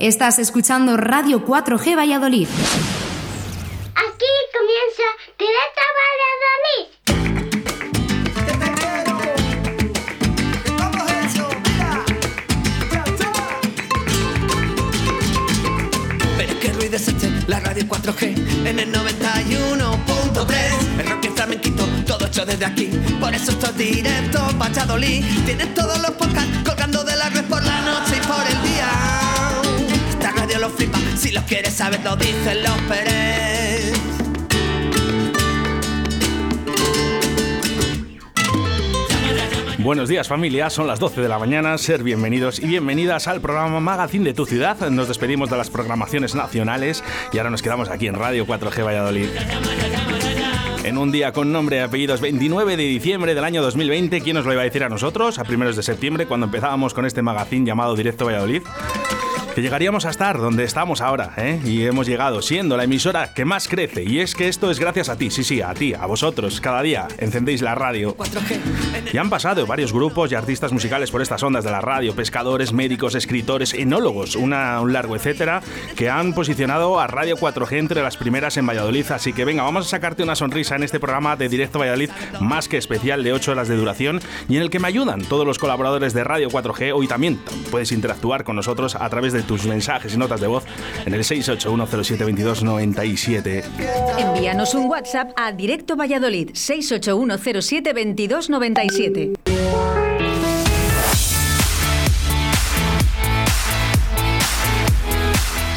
Estás escuchando Radio 4G Valladolid. Aquí comienza Directo Valladolid. Pero es que ruido es este, la radio 4G en el 91.3 El rock y el flamenquito, todo hecho desde aquí Por eso esto es directo, Valladolid Tienes todos los podcasts colgando de la red por la noche y por el si lo quieres saber lo dicen los Pérez Buenos días familia, son las 12 de la mañana, ser bienvenidos y bienvenidas al programa Magazine de tu ciudad. Nos despedimos de las programaciones nacionales y ahora nos quedamos aquí en Radio 4G Valladolid. En un día con nombre y apellidos 29 de diciembre del año 2020, ¿quién nos lo iba a decir a nosotros? A primeros de septiembre, cuando empezábamos con este magazine llamado Directo Valladolid. Que llegaríamos a estar donde estamos ahora, ¿eh? Y hemos llegado siendo la emisora que más crece. Y es que esto es gracias a ti, sí, sí, a ti, a vosotros. Cada día encendéis la radio. 4G en el Y han pasado varios grupos y artistas musicales por estas ondas de la radio, pescadores, médicos, escritores, enólogos, una, un largo etcétera, que han posicionado a Radio 4G entre las primeras en Valladolid. Así que venga, vamos a sacarte una sonrisa en este programa de Directo Valladolid, más que especial de 8 horas de duración, y en el que me ayudan todos los colaboradores de Radio 4G. Hoy también puedes interactuar con nosotros a través de tus mensajes y notas de voz en el 681072297. Envíanos un WhatsApp a Directo Valladolid 681072297.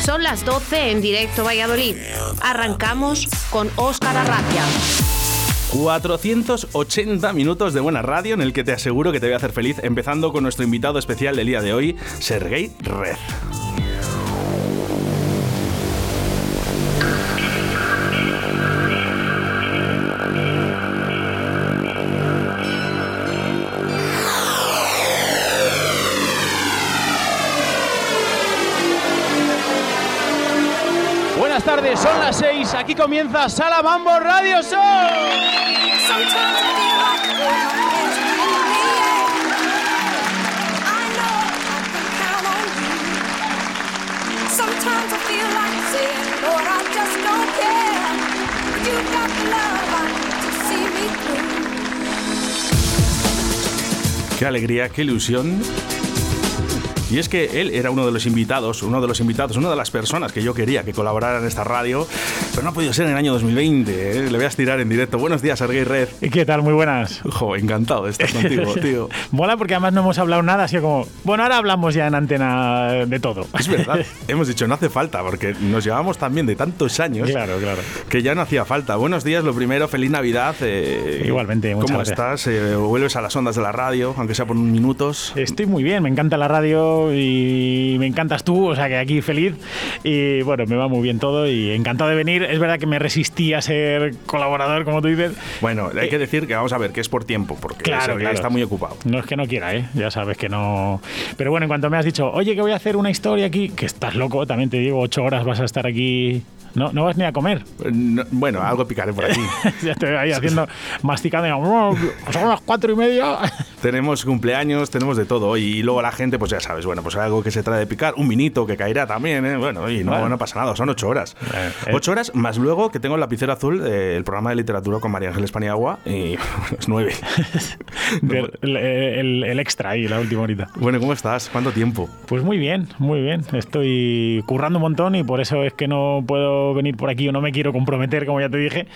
Son las 12 en directo Valladolid. Arrancamos con Óscar Arratia. 480 minutos de buena radio en el que te aseguro que te voy a hacer feliz, empezando con nuestro invitado especial del día de hoy, Sergei Red. Tardes, son las 6, aquí comienza Sala Mambo Radio Show. Qué alegría, qué ilusión. Y es que él era uno de los invitados, uno de los invitados, una de las personas que yo quería que colaborara en esta radio, pero no ha podido ser en el año 2020. ¿eh? Le voy a estirar en directo. Buenos días, Sergei Red. ¿Y qué tal? Muy buenas. Jo, encantado de estar contigo, tío. Mola porque además no hemos hablado nada, así como, bueno, ahora hablamos ya en antena de todo. Es verdad, hemos dicho no hace falta, porque nos llevamos también de tantos años claro, claro. que ya no hacía falta. Buenos días, lo primero, feliz Navidad. eh, Igualmente, muchas ¿Cómo gracias. estás? Eh, ¿Vuelves a las ondas de la radio, aunque sea por unos minutos? Estoy muy bien, me encanta la radio y me encantas tú, o sea que aquí feliz. Y bueno, me va muy bien todo y encantado de venir. Es verdad que me resistí a ser colaborador, como tú dices. Bueno, hay que decir que vamos a ver que es por tiempo, porque Claro, claro. está muy ocupado. No es que no quiera, ¿eh? Ya sabes que no. Pero bueno, en cuanto me has dicho, oye, que voy a hacer una historia aquí, que estás loco, también te digo, ocho horas vas a estar aquí. No, no vas ni a comer. No- bueno, algo picaré por aquí. ya te veo ahí haciendo, masticando. y, "Oh, Son las cuatro y media. tenemos cumpleaños, tenemos de todo. Y luego la gente, pues ya sabes, bueno, pues algo que se trae de picar, un vinito que caerá también, ¿eh? Bueno, y no, pasa nada, son ocho horas. Eh, eh. Ocho horas, más luego que tengo el lapicero azul, eh, el programa de literatura con María Ángeles Paniagua, y es nueve. El, el- el extra ahí, la última horita. bueno, ¿cómo estás? ¿Cuánto tiempo? Pues muy bien, muy bien. Estoy currando un montón y por eso es que no puedo venir por aquí o no me quiero comprometer, como ya te dije.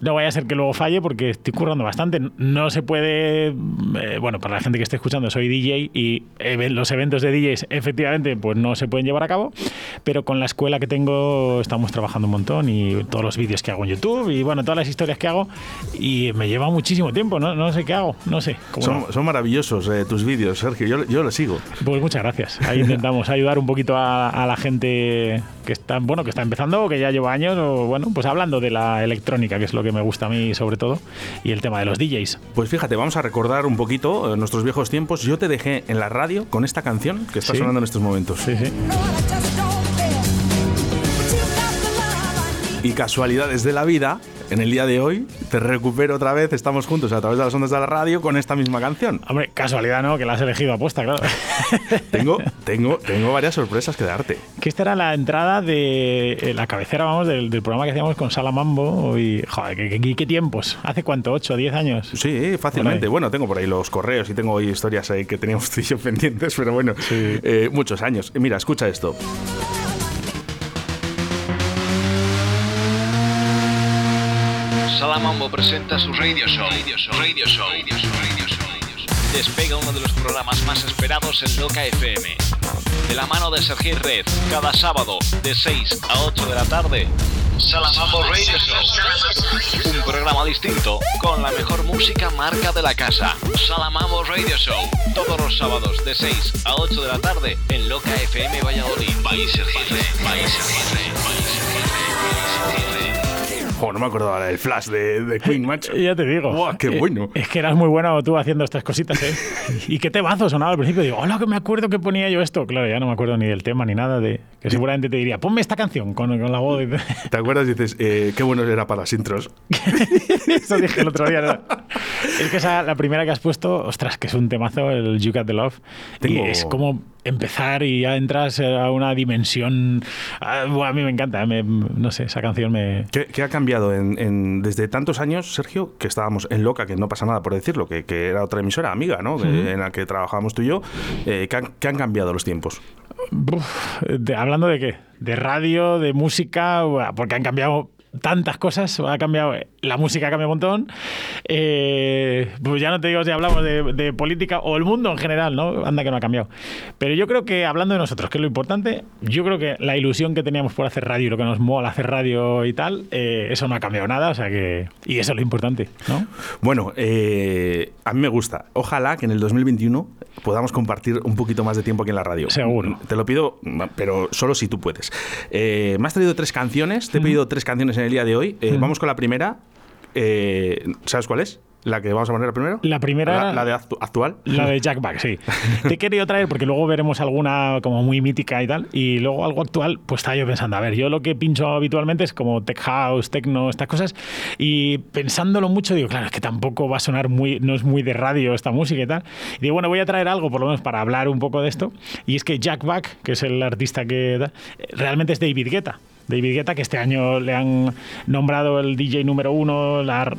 No vaya a ser que luego falle porque estoy currando bastante. No se puede, eh, bueno, para la gente que esté escuchando, soy DJ y los eventos de DJs efectivamente pues no se pueden llevar a cabo, pero con la escuela que tengo estamos trabajando un montón y todos los vídeos que hago en YouTube y bueno, todas las historias que hago y me lleva muchísimo tiempo, no, no sé qué hago, no sé. cómo Son, no. son maravillosos eh, tus vídeos, Sergio, yo, yo los sigo. Pues muchas gracias. Ahí intentamos ayudar un poquito a, a la gente que está, bueno, que está empezando o que ya lleva años, o bueno, pues hablando de la electrónica, que es lo que me gusta a mí sobre todo, y el tema de los DJs. Pues fíjate, vamos a recordar un poquito eh, nuestros viejos tiempos. Yo te dejé en la radio con esta canción que está Sí. sonando en estos momentos. Sí, sí. Y casualidades de la vida, en el día de hoy te recupero otra vez, estamos juntos a través de las ondas de la radio con esta misma canción. Hombre, casualidad, ¿no? Que la has elegido apuesta, claro. Tengo, tengo, tengo varias sorpresas que darte. que esta era la entrada de eh, la cabecera, vamos, del, del programa que hacíamos con Salamambo. Y, joder, ¿qué, qué- qué tiempos? ¿Hace cuánto? ¿8 o 10 años? Sí, fácilmente. Bueno, tengo por ahí los correos y tengo historias ahí que teníamos tú y yo pendientes, pero bueno, eh, muchos años. Mira, escucha esto. Salamambo presenta su radio show. Radio show. Radio show. Radio show. Radio show. Despega uno de los programas más esperados en Loca FM. De la mano de Sergio Red, cada sábado de 6 a 8 de la tarde. Salamambo Radio Show. Un programa distinto con la mejor música marca de la casa. Salamambo Radio Show. Todos los sábados de 6 a 8 de la tarde en Loca FM Valladolid. País. País Oh, no me acordaba del flash de, de Queen, macho. Ya te digo. Buah, qué Eh, bueno. Es que eras muy bueno tú haciendo estas cositas, ¿eh? y qué temazo sonaba al principio. Digo, hola, que me acuerdo que ponía yo esto. Claro, ya no me acuerdo ni del tema ni nada de. Que seguramente te diría, ponme esta canción con, con la voz. de- ¿Te acuerdas? Dices, eh, qué bueno era para las intros. Eso dije el otro día. ¿no? Es que esa, la primera que has puesto, ostras, que es un temazo, el You Got the Love. Tengo- Y es como empezar y ya entras a una dimensión. ah, a mí me encanta, me- no sé, esa canción me. ¿Qué, qué ha cambiado en, en- desde tantos años, Sergio, que estábamos en Loca, que no pasa nada por decirlo, que, que era otra emisora amiga, ¿no? En la que trabajábamos tú y yo. eh, ¿qué, han, qué han cambiado los tiempos? Uf, de- ¿Hablando de qué? De radio, de música, porque han cambiado tantas cosas, ha cambiado, la música ha cambiado un montón, eh, pues ya no te digo si hablamos de, de política o el mundo en general, ¿no? Anda que no ha cambiado. Pero yo creo que hablando de nosotros, que es lo importante, yo creo que la ilusión que teníamos por hacer radio, y lo que nos mola hacer radio y tal, eh, eso no ha cambiado nada, o sea que, y eso es lo importante, ¿no? Bueno, eh, a mí me gusta. Ojalá que en el 2021 podamos compartir un poquito más de tiempo aquí en la radio. Seguro. Te lo pido, pero solo si tú puedes. Eh, me has traído tres canciones, te he pedido tres canciones en el día de hoy. Eh, Vamos con la primera. Eh, ¿Sabes cuál es? La que vamos a poner primero. La primera- La, la de actu- actual. La de Jack Back, sí. Te he querido traer porque luego veremos alguna como muy mítica y tal. Y luego algo actual, pues estaba yo pensando, a ver, yo lo que pincho habitualmente es como tech house, techno, estas cosas. Y pensándolo mucho, digo, claro, es que tampoco va a sonar muy, no es muy de radio esta música y tal. Y digo, bueno, voy a traer algo por lo menos para hablar un poco de esto. Y es que Jack Back, que es el artista que da, realmente es David Guetta. David Guetta, que este año le han nombrado el DJ número uno, la-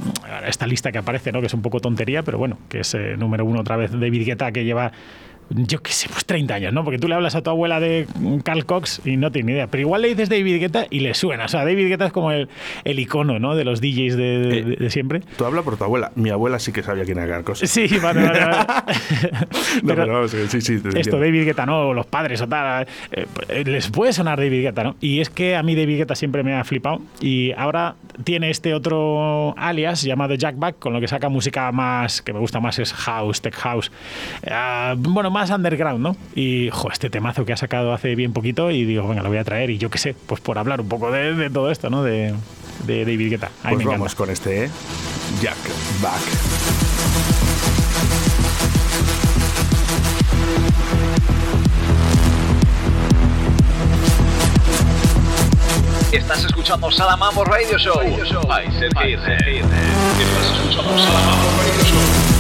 esta lista que aparece, ¿no? que es un poco tontería, pero bueno, que es eh, número uno otra vez David Guetta, que lleva, yo qué sé, pues 30 años, ¿no? Porque tú le hablas a tu abuela de Carl Cox y no tiene ni idea, pero igual le dices David Guetta y le suena. O sea, David Guetta es como el, el icono ¿no? de los DJs de, de- siempre. Tú hablas por tu abuela. Mi abuela sí que sabía quién era Carcos. Sí, vale, vale, vale. No, Pero- vamos, sí, sí, te esto. David Guetta, ¿no? O los padres o tal. eh, eh, les puede sonar David Guetta, ¿no? Y es que a mí David Guetta siempre me ha flipado. Y ahora tiene este otro alias llamado Jack Back, con lo que saca música más, que me gusta más, es house, tech house. Ah, bueno, más underground, ¿no? Y, jo, este temazo que ha sacado hace bien poquito y digo, venga, lo voy a traer. Y yo qué sé, pues por hablar un poco de, de todo esto, ¿no? De, de David Guetta. A mí Pues me vamos encanta. con este, ¿eh? Jack Back. Estás escuchando Salamambo Radio Show. Ay, Sergio. Estás escuchando Salamambo Radio Show.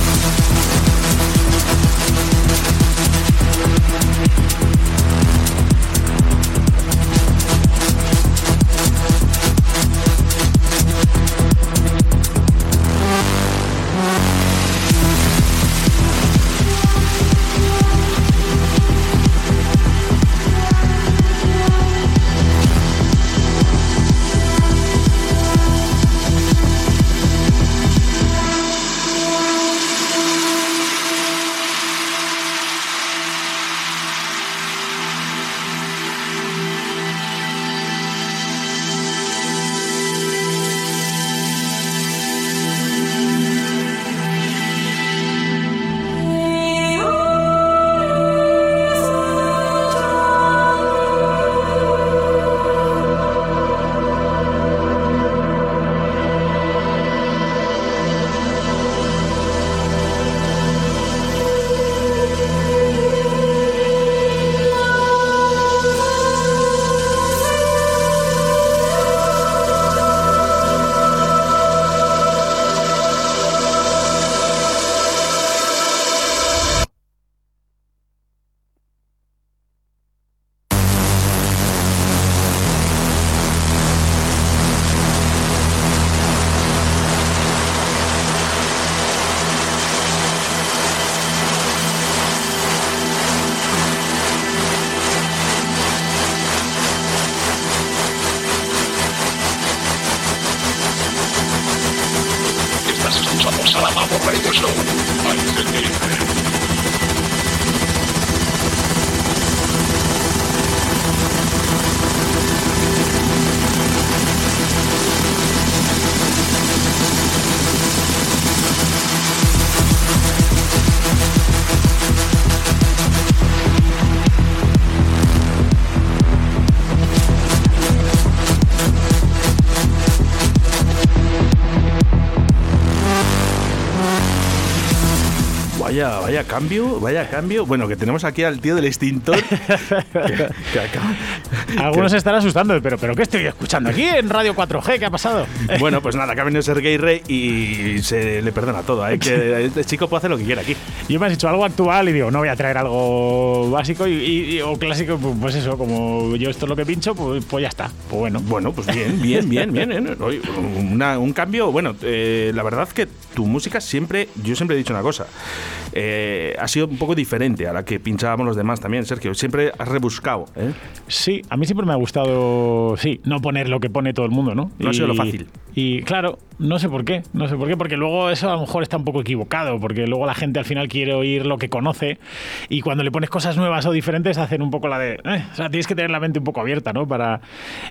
Vaya, cambio, vaya cambio. Bueno, que tenemos aquí al tío del extintor. que- que acaba- Algunos se están asustando, pero, pero ¿qué estoy escuchando aquí en Radio 4G? ¿Qué ha pasado? Bueno, pues nada, que ha venido Sergey Rey y se le perdona todo. ¿eh? Que este chico puede hacer lo que quiera aquí. Yo me has dicho algo actual y digo, no voy a traer algo básico y, y- y- o clásico, pues, pues eso, como yo esto es lo que pincho, pues, pues ya está. Pues bueno. Bueno, pues bien, bien, bien, bien. ¿eh? Una- un cambio, bueno, eh, la verdad que tu música siempre, yo siempre he dicho una cosa, eh, ha sido un poco diferente a la que pinchábamos los demás también, Sergio. Siempre has rebuscado. ¿eh? Sí, a mí siempre me ha gustado, sí, no poner lo que pone todo el mundo, ¿no? No ha sido lo fácil. Y claro, no sé por qué, no sé por qué, porque luego eso a lo mejor está un poco equivocado, porque luego la gente al final quiere oír lo que conoce y cuando le pones cosas nuevas o diferentes hacen un poco la de, eh, o sea, tienes que tener la mente un poco abierta, ¿no? Para,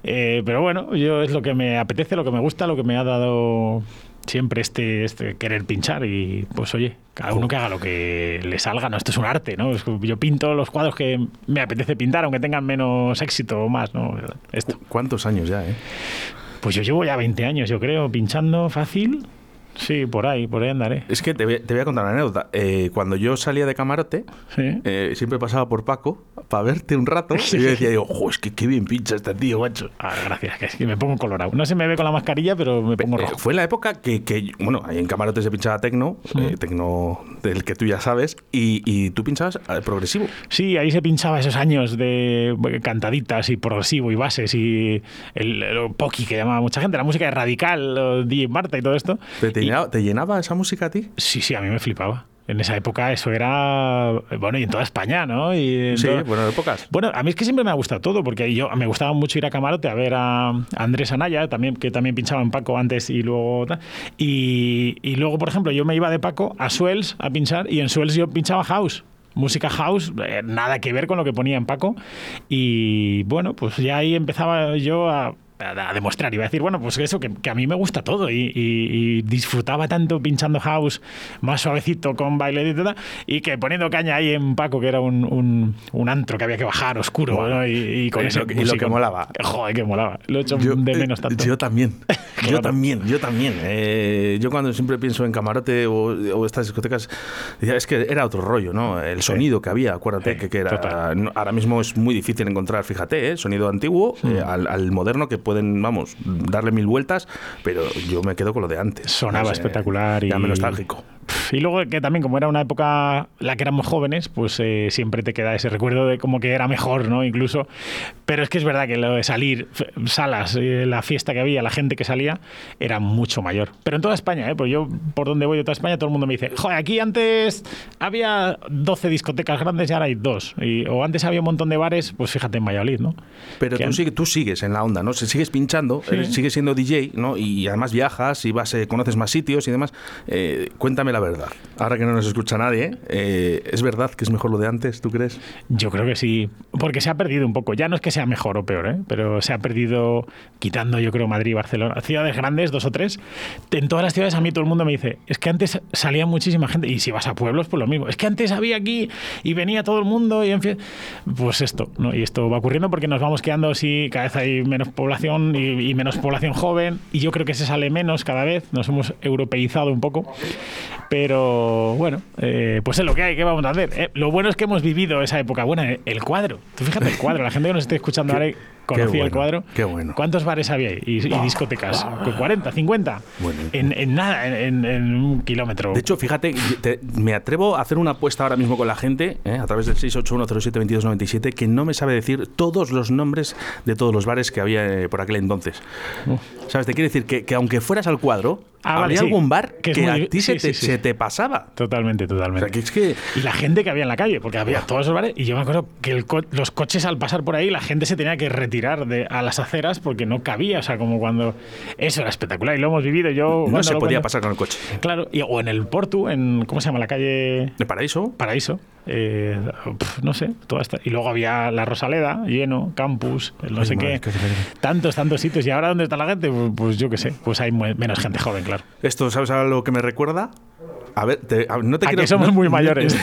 eh, pero bueno, yo es lo que me apetece, lo que me gusta, lo que me ha dado siempre este, este querer pinchar y pues oye, cada uno que haga lo que le salga, no, esto es un arte, ¿no? Yo pinto los cuadros que me apetece pintar, aunque tengan menos éxito o más, ¿no? Esto. ¿Cuántos años ya, eh? Pues yo llevo ya 20 años, yo creo, pinchando fácil. Sí, por ahí, por ahí andaré. Es que te voy, te voy a contar una anécdota. Eh, cuando yo salía de camarote, eh, siempre pasaba por Paco para verte un rato. Y yo decía, digo, "Jo, es que qué bien pincha este tío, macho. Ah, gracias, que es que me pongo colorado. No se me ve con la mascarilla, pero me pongo rojo. Fue la época que, que, bueno, ahí en camarote se pinchaba tecno, eh, tecno del que tú ya sabes, y, y tú pinchabas eh, progresivo. Sí, ahí se pinchaba esos años de cantaditas y progresivo y bases y el, el poki que llamaba mucha gente, la música de Radical, DJ Marta y todo esto. ¿Te, te llenaba, te llenaba esa música a ti? Sí, sí, a mí me flipaba. En esa época eso era, bueno, y en toda España, ¿no? Y Sí, todo- bueno, épocas. Bueno, a mí es que siempre me ha gustado todo, porque yo me gustaba mucho ir a Camarote a ver a Andrés Anaya, también, que también pinchaba en Paco antes y luego y luego, por ejemplo, yo me iba de Paco a Suels a pinchar y en Suels yo pinchaba house. Música house, eh, nada que ver con lo que ponía en Paco. Y bueno, pues ya ahí empezaba yo a, a- demostrar. Iba a decir, bueno, pues eso, que, que a mí me gusta todo. Y, y- y disfrutaba tanto pinchando house más suavecito con baile y tal. Y que poniendo caña ahí en Paco, que era un, un, un antro que había que bajar oscuro. Buah. ¿no? Y, y con lo que- y lo que molaba. Joder, que molaba. Lo he hecho Yo, de eh, menos tanto. Yo también. Yo también, yo también. Eh, yo cuando siempre pienso en camarote o, o estas discotecas, es que era otro rollo, ¿no? El sonido que había, acuérdate Sí, que, que era. total. ahora mismo es muy difícil encontrar, fíjate, ¿eh? sonido antiguo eh, al, al moderno que pueden, vamos, darle mil vueltas, pero yo me quedo con lo de antes. Sonaba No sé, espectacular y me nostálgico. Y luego que también como era una época la que éramos jóvenes, pues eh, siempre te queda ese recuerdo de como que era mejor, ¿no? Incluso. Pero es que es verdad que lo de salir, salas, eh, la fiesta que había, la gente que salía, era mucho mayor. Pero en toda España, ¿eh? Pues yo por donde voy de toda España todo el mundo me dice, joder, aquí antes había 12 discotecas grandes y ahora hay dos. Y- o antes había un montón de bares, pues fíjate en Valladolid, ¿no? Pero Que tú, an- sigue- tú sigues en la onda, ¿no? Si sigues pinchando, Sí. eres- sigues siendo DJ, ¿no? Y además viajas y vas, eh, conoces más sitios y demás. Eh, cuéntame la verdad. Ahora que no nos escucha nadie, eh, ¿es verdad que es mejor lo de antes, tú crees? Yo creo que sí, porque se ha perdido un poco. Ya no es que sea mejor o peor, ¿eh? pero se ha perdido quitando, yo creo, Madrid, Barcelona, ciudades grandes, dos o tres. En todas las ciudades a mí todo el mundo me dice, es que antes salía muchísima gente, y si vas a pueblos, pues lo mismo. Es que antes había aquí y venía todo el mundo y en fin, pues esto, ¿no? Y esto va ocurriendo porque nos vamos quedando así, cada vez hay menos población y, menos población joven, y yo creo que se sale menos cada vez, nos hemos europeizado un poco. Pero bueno, eh, pues es lo que hay, ¿qué vamos a hacer? Eh, lo bueno es que hemos vivido esa época. Bueno, eh, el cuadro. Tú fíjate el cuadro, la gente que nos esté escuchando ahora conocía bueno, el cuadro. qué bueno. ¿Cuántos bares había ahí? Y, y discotecas. ¿40, 50? Bueno. En, en nada, en, un kilómetro. De hecho, fíjate, te- me atrevo a hacer una apuesta ahora mismo con la gente, ¿eh? a través del 681072297, que no me sabe decir todos los nombres de todos los bares que había por aquel entonces. ¿Sabes? Te quiere decir que, que aunque fueras al cuadro Ah, vale, había sí. algún bar Que que, es muy- a ti sí, se, te, sí, sí. se te pasaba. Totalmente, O totalmente. sea, que es que Y la gente que había en la calle, porque había todos esos bares, y yo me acuerdo que el co- los coches al pasar por ahí, la gente se tenía que retirar de, a las aceras porque no cabía, o sea, como cuando... Eso era espectacular y lo hemos vivido yo... no se podía pasar con el coche. Claro, y- o en el Portu, en... ¿Cómo se llama? La calle... ¿De paraíso? Paraíso. eh, pf, no sé, toda esta. Y luego había la Rosaleda, lleno, campus, no Ay, sé madre, qué. Tantos, tantos sitios. ¿Y ahora dónde está la gente? Pues, pues yo qué sé, pues hay menos gente joven, claro. Esto, ¿sabes a lo que me recuerda? A ver, te- a- no te A quiero... somos no- muy mayores.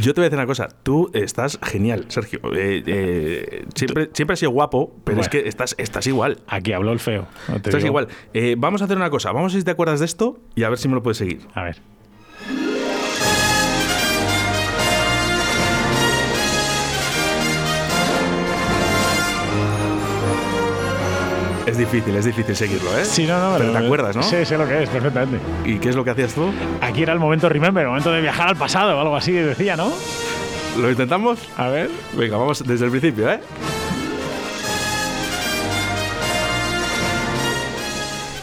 Yo te voy a decir una cosa. Tú estás genial, Sergio. Eh, eh, siempre, siempre has sido guapo, pero es que estás, estás igual. Aquí habló el feo. no te Estás digo. igual. Eh, vamos a hacer una cosa. Vamos a ver si te acuerdas de esto y a ver si me lo puedes seguir. A ver. Es difícil, es difícil seguirlo, ¿eh? Sí, no, no. Pero te acuerdas, ¿no? Sí, sé lo que es, perfectamente. ¿Y qué es lo que hacías tú? Aquí era el momento remember, el momento de viajar al pasado o algo así, decía, ¿no? ¿Lo intentamos? A ver. Venga, vamos desde el principio, ¿eh?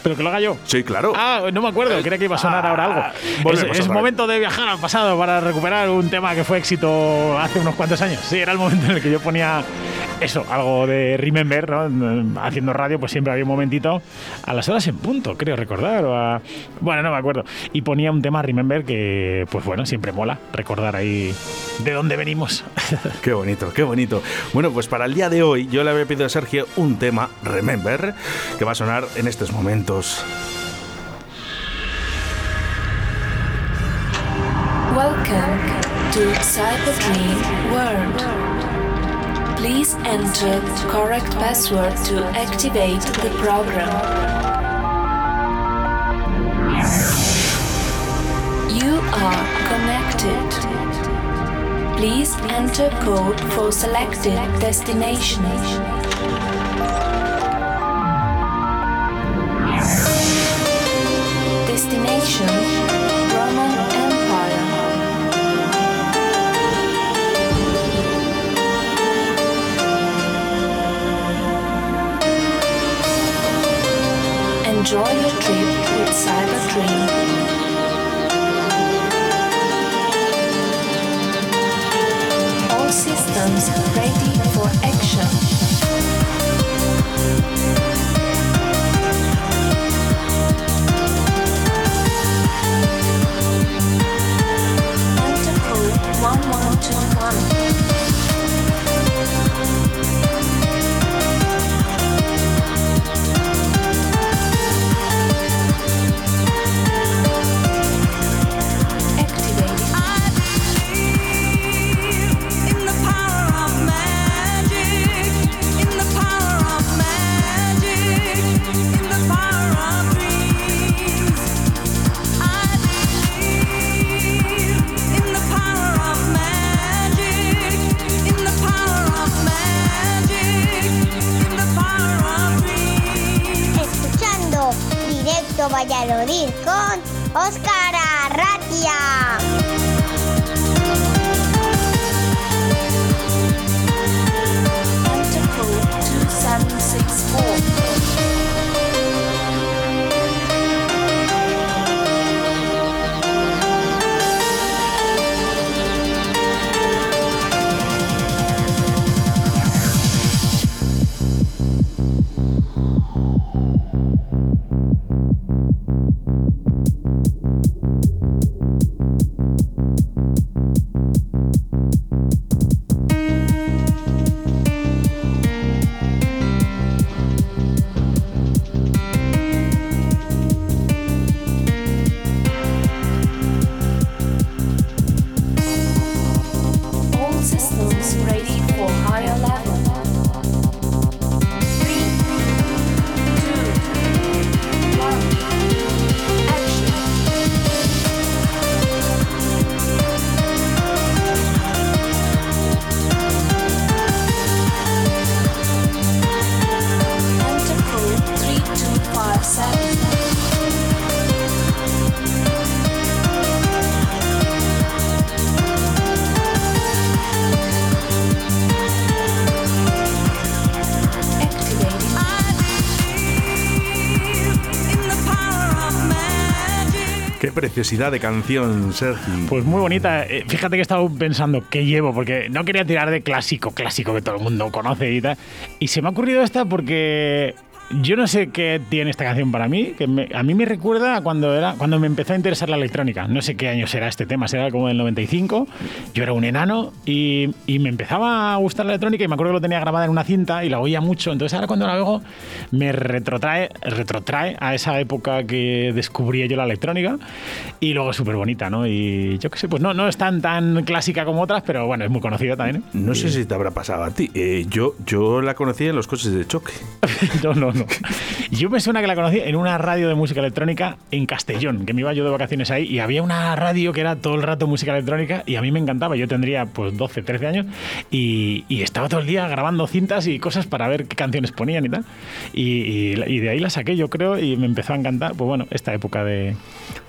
Pero que lo haga yo. Sí, claro. Ah, no me acuerdo, creía que iba a sonar ahora algo. Ah, Es, es momento de viajar al pasado para recuperar un tema que fue éxito hace unos cuantos años. Sí, era el momento en el que yo ponía eso, algo de Remember, ¿no? Haciendo radio, pues siempre había un momentito a las horas en punto, creo recordar. o a- Bueno, no me acuerdo. Y ponía un tema Remember que, pues bueno, siempre mola recordar ahí de dónde venimos. Qué bonito, qué bonito. Bueno, pues para el día de hoy yo le había pedido a Sergio un tema, Remember, que va a sonar en estos momentos. Welcome to Cyber Dream World. Please enter the correct password to activate the program. You are connected. Please enter code for selected destination. All systems ready for action. Preciosidad de canción, Sergi. Pues muy bonita. Eh, Fíjate que he estado pensando qué llevo, porque no quería tirar de clásico, clásico que todo el mundo conoce y tal. Y se me ha ocurrido esta porque yo no sé qué tiene esta canción para mí, que me- a mí me recuerda a cuando, era, cuando me empezó a interesar la electrónica. No sé qué año será este tema, será como del 95. Yo era un enano y, y me empezaba a gustar la electrónica y me acuerdo que lo tenía grabada en una cinta y la oía mucho. Entonces ahora cuando la veo me retrotrae, retrotrae a esa época que descubrí yo la electrónica y luego es súper bonita, ¿no? Y yo qué sé, pues no, no es tan, tan clásica como otras, pero bueno, es muy conocida también. ¿eh? No sé si te habrá pasado a ti. Eh, yo, yo la conocí en los coches de choque. no, no, Yo me suena que la conocí en una radio de música electrónica en Castellón, que me iba yo de vacaciones ahí y había una radio que era todo el rato música electrónica y a mí me encantaba. Yo tendría pues 12, 13 años y, y estaba todo el día grabando cintas y cosas para ver qué canciones ponían y tal. Y, y- y de ahí la saqué, yo creo, y me empezó a encantar. Pues bueno, esta época de.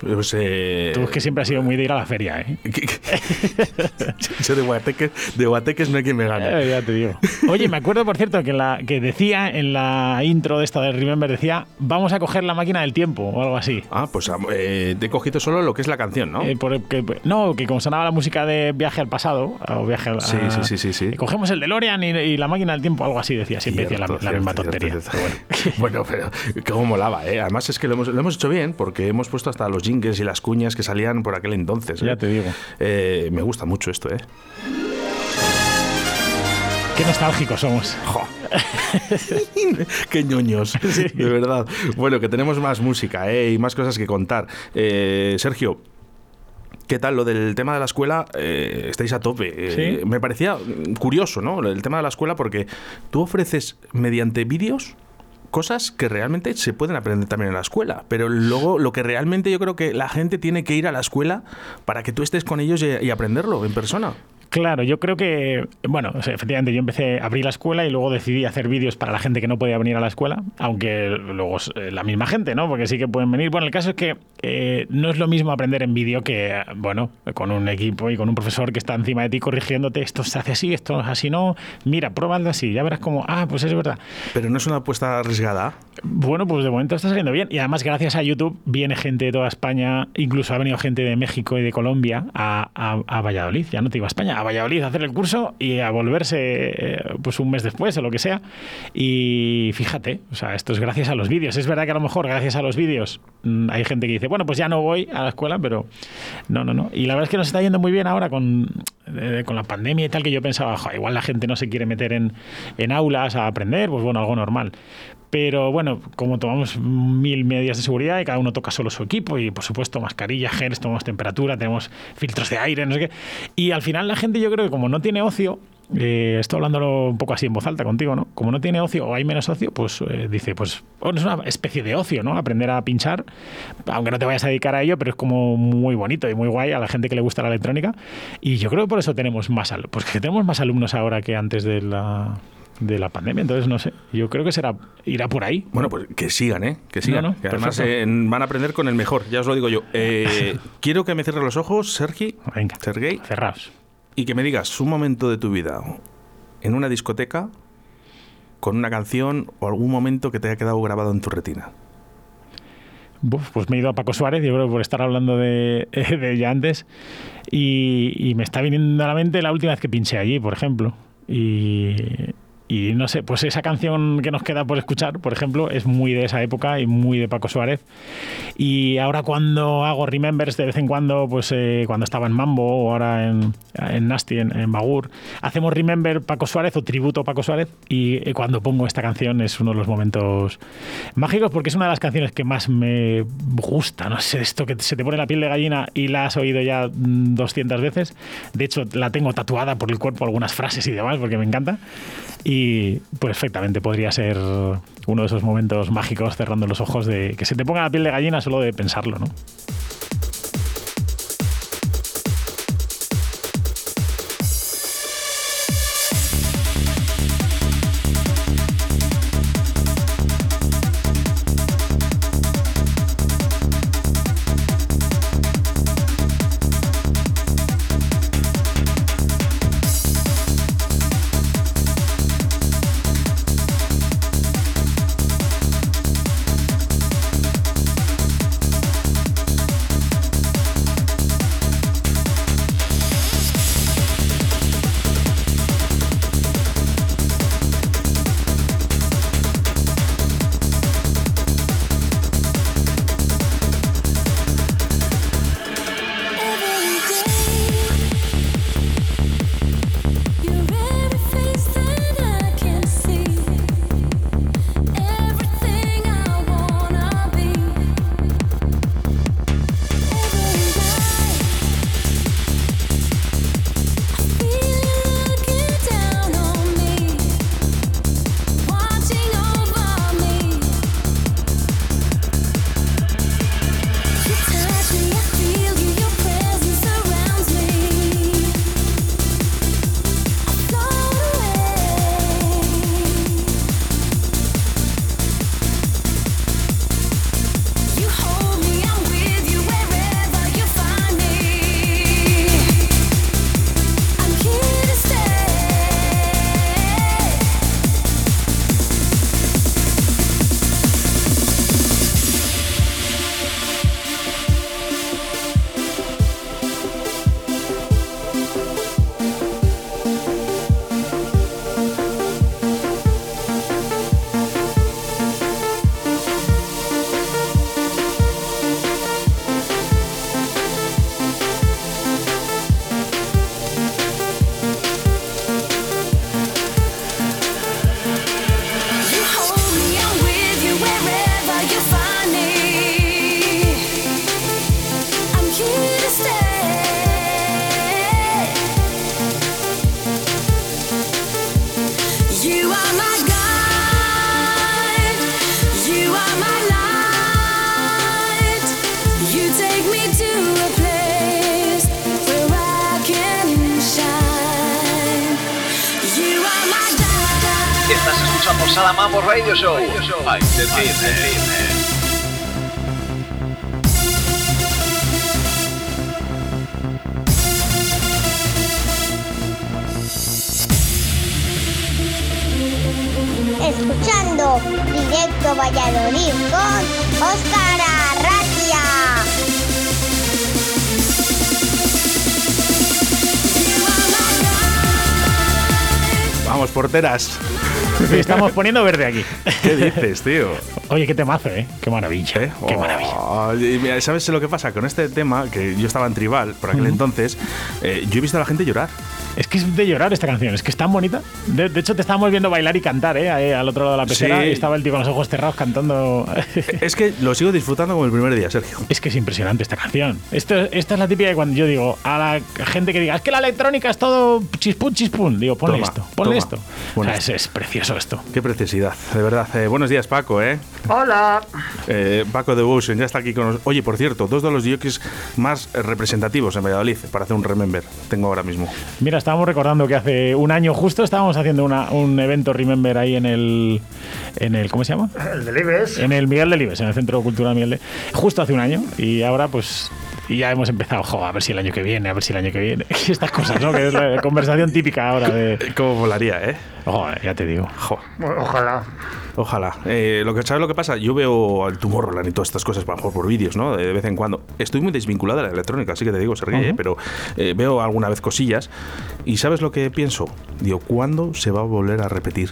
Pues, eh, Tú es que siempre has sido muy de ir a la feria, ¿eh? Yo de guateques, de guateques no hay quien me gane. Eh, ya te digo. Oye, me acuerdo, por cierto, que, la, que decía en la intro de esta de Remember, decía, vamos a coger la máquina del tiempo o algo así. Ah, pues eh, te he cogido solo lo que es la canción, ¿no? Eh, por- que- no, que como sonaba la música de Viaje al pasado, o Viaje al- Sí, sí, sí, sí, sí. y cogemos el DeLorean y, y la máquina del tiempo, algo así decía, siempre decía la, Cierto, misma tontería. cierto, cierto. Bueno, pero cómo molaba, ¿eh? Además es que lo hemos, lo hemos hecho bien porque hemos puesto hasta los jingles y las cuñas que salían por aquel entonces. ¿eh? Ya te digo. Eh, me gusta mucho esto, ¿eh? Qué nostálgicos somos. Qué ñoños, de verdad. Bueno, que tenemos más música ¿eh? y más cosas que contar. Eh, Sergio, ¿Qué tal lo del tema de la escuela? Eh, estáis a tope. Eh, Sí. Me parecía curioso, ¿no? El tema de la escuela porque tú ofreces mediante vídeos cosas que realmente se pueden aprender también en la escuela, pero luego lo que realmente yo creo que la gente tiene que ir a la escuela para que tú estés con ellos y, y aprenderlo en persona. Claro, yo creo que, bueno, o sea, efectivamente yo empecé a abrir la escuela y luego decidí hacer vídeos para la gente que no podía venir a la escuela, aunque luego es eh, la misma gente, ¿no? Porque sí que pueden venir. Bueno, el caso es que eh, no es lo mismo aprender en vídeo que, bueno, con un equipo y con un profesor que está encima de ti corrigiéndote, esto se hace así, esto es así, no, mira, pruébalo así, ya verás como, ah, pues es verdad. Pero no es una apuesta arriesgada. Bueno, pues de momento está saliendo bien. Y además, gracias a YouTube, viene gente de toda España, incluso ha venido gente de México y de Colombia a, a- a Valladolid, ya no te digo a España, Valladolid a hacer el curso y a volverse eh, pues un mes después o lo que sea. Y fíjate, o sea, esto es gracias a los vídeos. Es verdad que a lo mejor gracias a los vídeos mm, hay gente que dice, bueno, pues ya no voy a la escuela, pero no, no, no. Y la verdad es que nos está yendo muy bien ahora con, con la pandemia y tal, que yo pensaba, "Jo, igual la gente no se quiere meter en, en aulas a aprender, pues bueno, algo normal. Pero bueno, como tomamos mil medidas de seguridad y cada uno toca solo su equipo y por supuesto mascarilla, geles, tomamos temperatura, tenemos filtros de aire, no sé qué. Y al final la gente yo creo que como no tiene ocio, eh, estoy hablándolo un poco así en voz alta contigo, ¿no? Como no tiene ocio o hay menos ocio, pues eh, dice, pues es una especie de ocio, ¿no? Aprender a pinchar, aunque no te vayas a dedicar a ello, pero es como muy bonito y muy guay a la gente que le gusta la electrónica. Y yo creo que por eso tenemos más alumnos, pues tenemos más alumnos ahora que antes de la de la pandemia, entonces no sé, yo creo que será irá por ahí. Bueno, pues que sigan, ¿eh? Que sigan. No, no, que además eh, van a aprender con el mejor, ya os lo digo yo. Eh, quiero que me cierres los ojos, Sergi. Venga, Sergei. cerrados. Y que me digas un momento de tu vida en una discoteca con una canción o algún momento que te haya quedado grabado en tu retina. Pues me he ido a Paco Suárez, yo creo por estar hablando de, de ella antes, y, y me está viniendo a la mente la última vez que pinché allí, por ejemplo. Y, y no sé, pues esa canción que nos queda por escuchar, por ejemplo, es muy de esa época y muy de Paco Suárez. Y ahora cuando hago remembers de vez en cuando, pues eh, cuando estaba en Mambo o ahora en, en Nasty, en, en Bagur, hacemos remember Paco Suárez o tributo a Paco Suárez y eh, cuando pongo esta canción es uno de los momentos mágicos porque es una de las canciones que más me gusta, no sé, esto que se te pone la piel de gallina y la has oído ya mm, 200 veces. De hecho, la tengo tatuada por el cuerpo, algunas frases y demás, porque me encanta. Y perfectamente podría ser uno de esos momentos mágicos cerrando los ojos de que se te ponga la piel de gallina solo de pensarlo, ¿no? Escuchando Salamamo Radio Show. Escuchando Directo Valladolid con Óscar Arratia. Vamos, porteras. Estamos poniendo verde aquí. ¿Qué dices, tío? Oye, qué temazo, ¿eh? Qué maravilla. Qué maravilla. Oh, y mira, ¿Sabes lo que pasa? Con este tema, que yo estaba en Tribal por aquel Ujú. entonces, eh, yo he visto a la gente llorar. Es que es de llorar esta canción, es que es tan bonita. De, de hecho, te estábamos viendo bailar y cantar, ¿eh? Ahí al otro lado de la pecera. Sí. Y estaba el tío con los ojos cerrados cantando. Es que lo sigo disfrutando como el primer día, Sergio. Es que es impresionante esta canción. Esto, esta es la típica de cuando yo digo a la gente que diga, es que la electrónica es todo chispún, chispún. Digo, ponle Toma, esto, ponle toma. esto. Bueno. O sea, es, es precioso esto. Qué preciosidad, de verdad. Eh, buenos días, Paco, ¿eh? Hola. Eh, Paco Devotion ya está aquí con nosotros. Oye, por cierto, dos de los jockeys más representativos en Valladolid para hacer un remember. Tengo ahora mismo. Mira, estábamos recordando que hace un año justo estábamos haciendo una- un evento Remember ahí en el, en el. ¿Cómo se llama? El del Ibes. En el Miguel Delibes, en el Centro Cultural Miguel de. Justo hace un año. Y ahora, pues. Y ya hemos empezado, jo, a ver si el año que viene, a ver si el año que viene. Y estas cosas, ¿no? Que es la conversación típica ahora de. ¿Cómo volaría, eh? Joder, ya te digo. Jo. Ojalá. Ojalá. Eh, lo que sabes lo que pasa, yo veo al Tomorrowland y todas estas cosas, mejor por vídeos, ¿no? De vez en cuando. Estoy muy desvinculado de la electrónica, así que te digo, Sergey, Ujú. ¿eh? pero eh, veo alguna vez cosillas. ¿Y sabes lo que pienso? Digo, ¿cuándo se va a volver a repetir?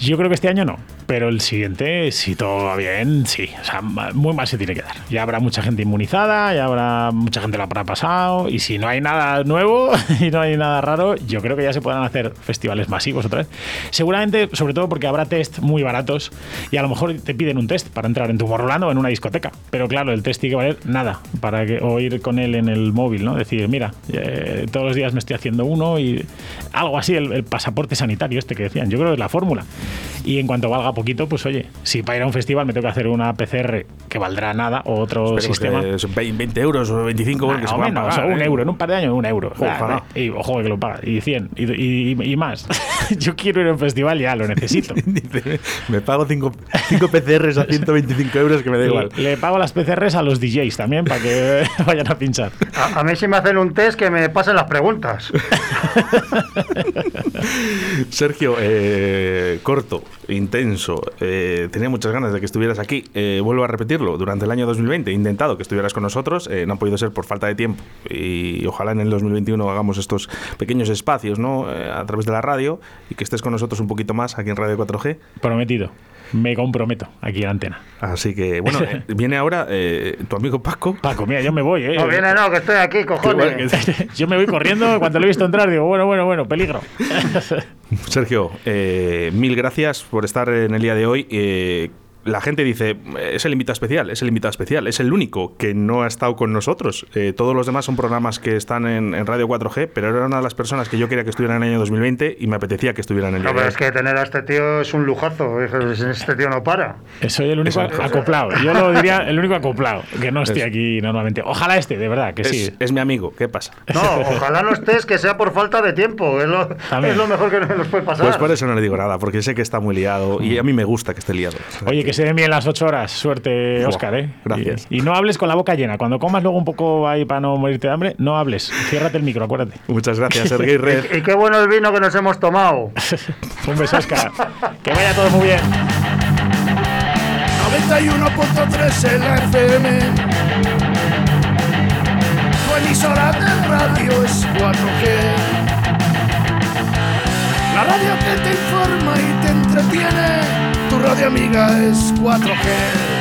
Yo creo que este año no. Pero el siguiente, si todo va bien, sí. O sea, muy mal se tiene que dar. Ya habrá mucha gente inmunizada, ya habrá mucha gente lo habrá pasado. Y si no hay nada nuevo y no hay nada raro, yo creo que ya se podrán hacer festivales masivos otra vez. Seguramente, sobre todo porque habrá test muy baratos y a lo mejor te piden un test para entrar en tu Tomorrowland o en una discoteca. Pero claro, el test tiene que valer nada para que, o ir con él en el móvil, ¿no? Decir, mira, eh, todos los días me estoy haciendo uno y algo así, el, el pasaporte sanitario este que decían. Yo creo que es la fórmula. Y en cuanto valga poquito, pues oye, si para ir a un festival me tengo que hacer una PCR que valdrá nada o otro Esperemos sistema. que son 20 euros o 25 euros que Ah, se menos, pagar, o un ¿eh? euro, en un par de años un euro. Ojalá. Y ojo que lo paga. Y 100 y, y- y más. Yo quiero ir a un festival ya, lo necesito. Me pago 5 PCRs a 125 euros que me da igual. Le, le pago las PCRs a los DJs también para que vayan a pinchar. A, a mí si me hacen un test que me pasen las preguntas. Sergio, eh, corto, intenso. eh, tenía muchas ganas de que estuvieras aquí. Eh, vuelvo a repetirlo. Durante el año 2020 he intentado que estuvieras con nosotros. eh, no ha podido ser por falta de tiempo. Y ojalá en el 2021 hagamos estos pequeños espacios ¿no? Eh, a través de la radio y que estés con nosotros un poquito más aquí en Radio 4G. Prometido. Me comprometo aquí en la antena. Así que, bueno, eh, viene ahora eh, tu amigo Paco. Paco, mira, yo me voy, ¿eh? No viene, no, que estoy aquí, cojones. Yo me voy corriendo. Cuando lo he visto entrar, digo, bueno, bueno, bueno, peligro. Sergio, eh, mil gracias por estar en el día de hoy. Eh, la gente dice, es el invitado especial, es el invitado especial, es el único que no ha estado con nosotros. Eh, todos los demás son programas que están en, en Radio 4G, pero era una de las personas que yo quería que estuvieran en el año 2020 y me apetecía que estuvieran en el No, día pero es que tener a este tío es un lujazo. es- Este tío no para. Soy el único acoplado. Yo lo diría el único acoplado, que no estoy Es- aquí normalmente. Ojalá este, de verdad, que es, sí. es mi amigo, ¿qué pasa? No, ojalá no estés, que sea por falta de tiempo. Es lo, También. es lo mejor que nos puede pasar. Pues por eso no le digo nada, porque sé que está muy liado y a mí me gusta que esté liado. Oye, que se den bien las ocho horas. Suerte, Oscar, ¿eh? gracias. Y, y no hables con la boca llena. Cuando comas luego un poco ahí para no morirte de hambre, no hables. Ciérrate el micro, acuérdate. Muchas gracias, Sergei Red. Y qué bueno el vino que nos hemos tomado. Un beso, Oscar. que vaya todo muy bien. 91.3 en la FM. Tu emisora de radio es 4G. La radio que te informa y te entretiene. Tu radio amiga es 4G.